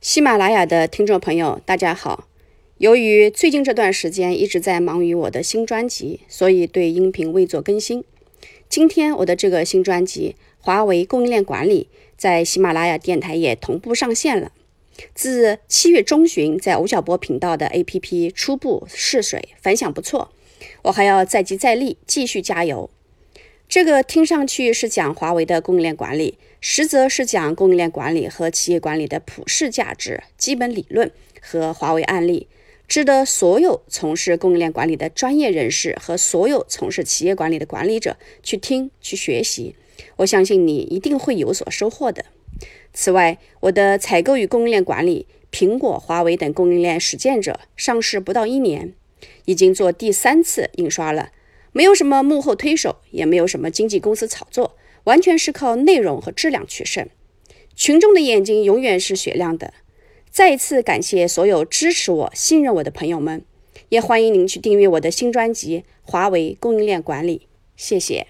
喜马拉雅的听众朋友，大家好。由于最近这段时间一直在忙于我的新专辑，所以对音频未做更新。今天我的这个新专辑《华为供应链管理》在喜马拉雅电台也同步上线了。自七月中旬，在吴晓波频道的 APP 初步试水，反响不错。我还要再接再厉，继续加油。这个听上去是讲华为的供应链管理，实则是讲供应链管理和企业管理的普世价值、基本理论和华为案例，值得所有从事供应链管理的专业人士和所有从事企业管理的管理者去听去学习。我相信你一定会有所收获的。此外，我的采购与供应链管理，苹果、华为等供应链实践者上市不到一年，已经做第三次印刷了。没有什么幕后推手，也没有什么经纪公司炒作，完全是靠内容和质量取胜。群众的眼睛永远是雪亮的。再一次感谢所有支持我、信任我的朋友们，也欢迎您去订阅我的新专辑《华为供应链管理》。谢谢。